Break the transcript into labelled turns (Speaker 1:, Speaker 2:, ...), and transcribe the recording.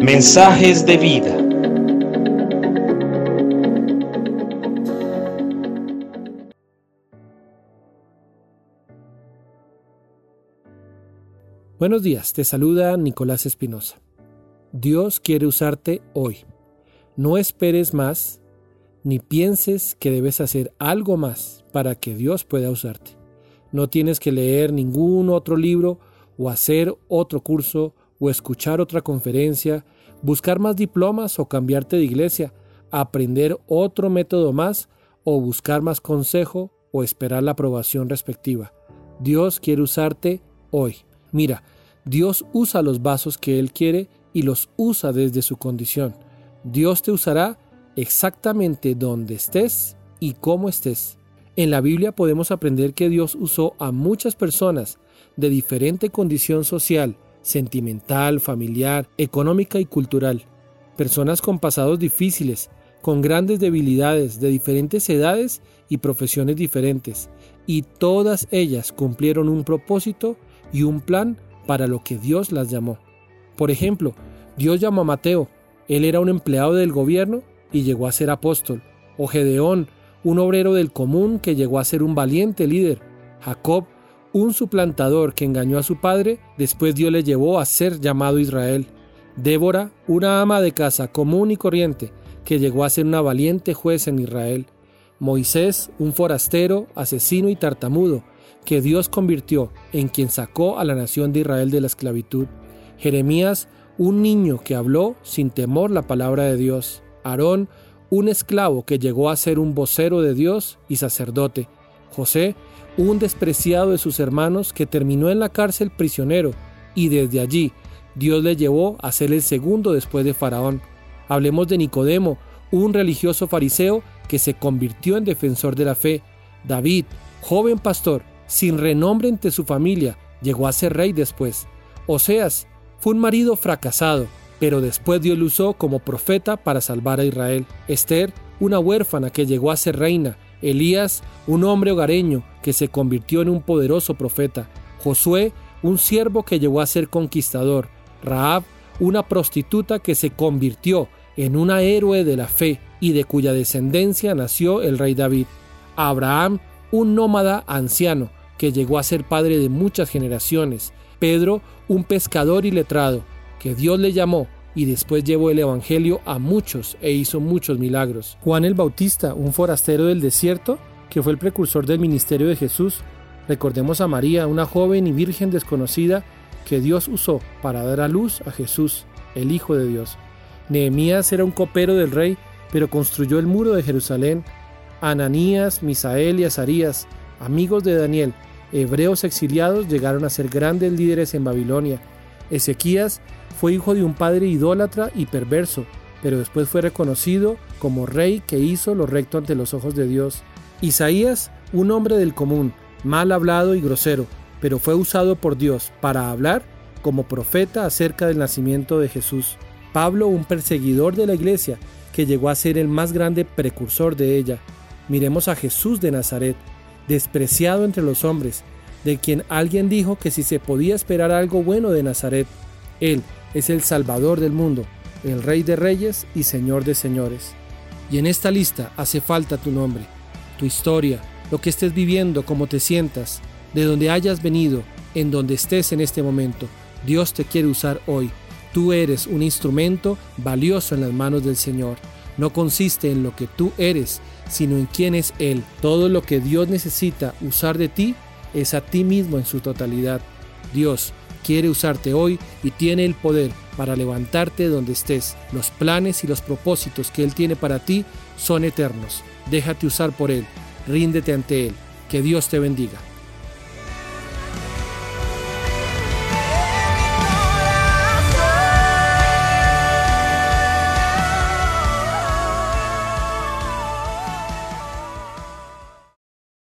Speaker 1: Mensajes de vida.
Speaker 2: Buenos días, te saluda Nicolás Espinosa. Dios quiere usarte hoy. No esperes más ni pienses que debes hacer algo más para que Dios pueda usarte. No tienes que leer ningún otro libro o hacer otro curso o escuchar otra conferencia, buscar más diplomas o cambiarte de iglesia, aprender otro método más o buscar más consejo o esperar la aprobación respectiva. Dios quiere usarte hoy. Mira, Dios usa los vasos que Él quiere y los usa desde su condición. Dios te usará exactamente donde estés y cómo estés. En la Biblia podemos aprender que Dios usó a muchas personas de diferente condición social, sentimental, familiar, económica y cultural. Personas con pasados difíciles, con grandes debilidades de diferentes edades y profesiones diferentes, y todas ellas cumplieron un propósito y un plan para lo que Dios las llamó. Por ejemplo, Dios llamó a Mateo, él era un empleado del gobierno y llegó a ser apóstol, o Gedeón, un obrero del común que llegó a ser un valiente líder, Jacob, un suplantador que engañó a su padre, después Dios le llevó a ser llamado Israel. Débora, una ama de casa común y corriente, que llegó a ser una valiente juez en Israel. Moisés, un forastero, asesino y tartamudo, que Dios convirtió en quien sacó a la nación de Israel de la esclavitud. Jeremías, un niño que habló sin temor la palabra de Dios. Aarón, un esclavo que llegó a ser un vocero de Dios y sacerdote. José, un despreciado de sus hermanos que terminó en la cárcel prisionero y desde allí Dios le llevó a ser el segundo después de Faraón. Hablemos de Nicodemo, un religioso fariseo que se convirtió en defensor de la fe. David, joven pastor, sin renombre entre su familia, llegó a ser rey después. Oseas fue un marido fracasado, pero después Dios lo usó como profeta para salvar a Israel. Esther, una huérfana que llegó a ser reina, Elías, un hombre hogareño que se convirtió en un poderoso profeta, Josué, un siervo que llegó a ser conquistador, Raab, una prostituta que se convirtió en una héroe de la fe y de cuya descendencia nació el rey David, Abraham, un nómada anciano que llegó a ser padre de muchas generaciones, Pedro, un pescador y letrado, que Dios le llamó y después llevó el Evangelio a muchos e hizo muchos milagros. Juan el Bautista, un forastero del desierto, que fue el precursor del ministerio de Jesús. Recordemos a María, una joven y virgen desconocida que Dios usó para dar a luz a Jesús, el Hijo de Dios. Nehemías era un copero del rey, pero construyó el muro de Jerusalén. Ananías, Misael y Azarías, amigos de Daniel, hebreos exiliados, llegaron a ser grandes líderes en Babilonia. Ezequías fue hijo de un padre idólatra y perverso, pero después fue reconocido como rey que hizo lo recto ante los ojos de Dios. Isaías, un hombre del común, mal hablado y grosero, pero fue usado por Dios para hablar como profeta acerca del nacimiento de Jesús. Pablo, un perseguidor de la iglesia, que llegó a ser el más grande precursor de ella. Miremos a Jesús de Nazaret, despreciado entre los hombres, de quien alguien dijo que si se podía esperar algo bueno de Nazaret, él, es el Salvador del mundo, el Rey de Reyes y Señor de Señores. Y en esta lista hace falta tu nombre, tu historia, lo que estés viviendo, cómo te sientas, de donde hayas venido, en donde estés en este momento. Dios te quiere usar hoy. Tú eres un instrumento valioso en las manos del Señor. No consiste en lo que tú eres, sino en quién es Él. Todo lo que Dios necesita usar de ti es a ti mismo en su totalidad. Dios, quiere usarte hoy y tiene el poder para levantarte donde estés. Los planes y los propósitos que Él tiene para ti son eternos. Déjate usar por Él. Ríndete ante Él. Que Dios te bendiga.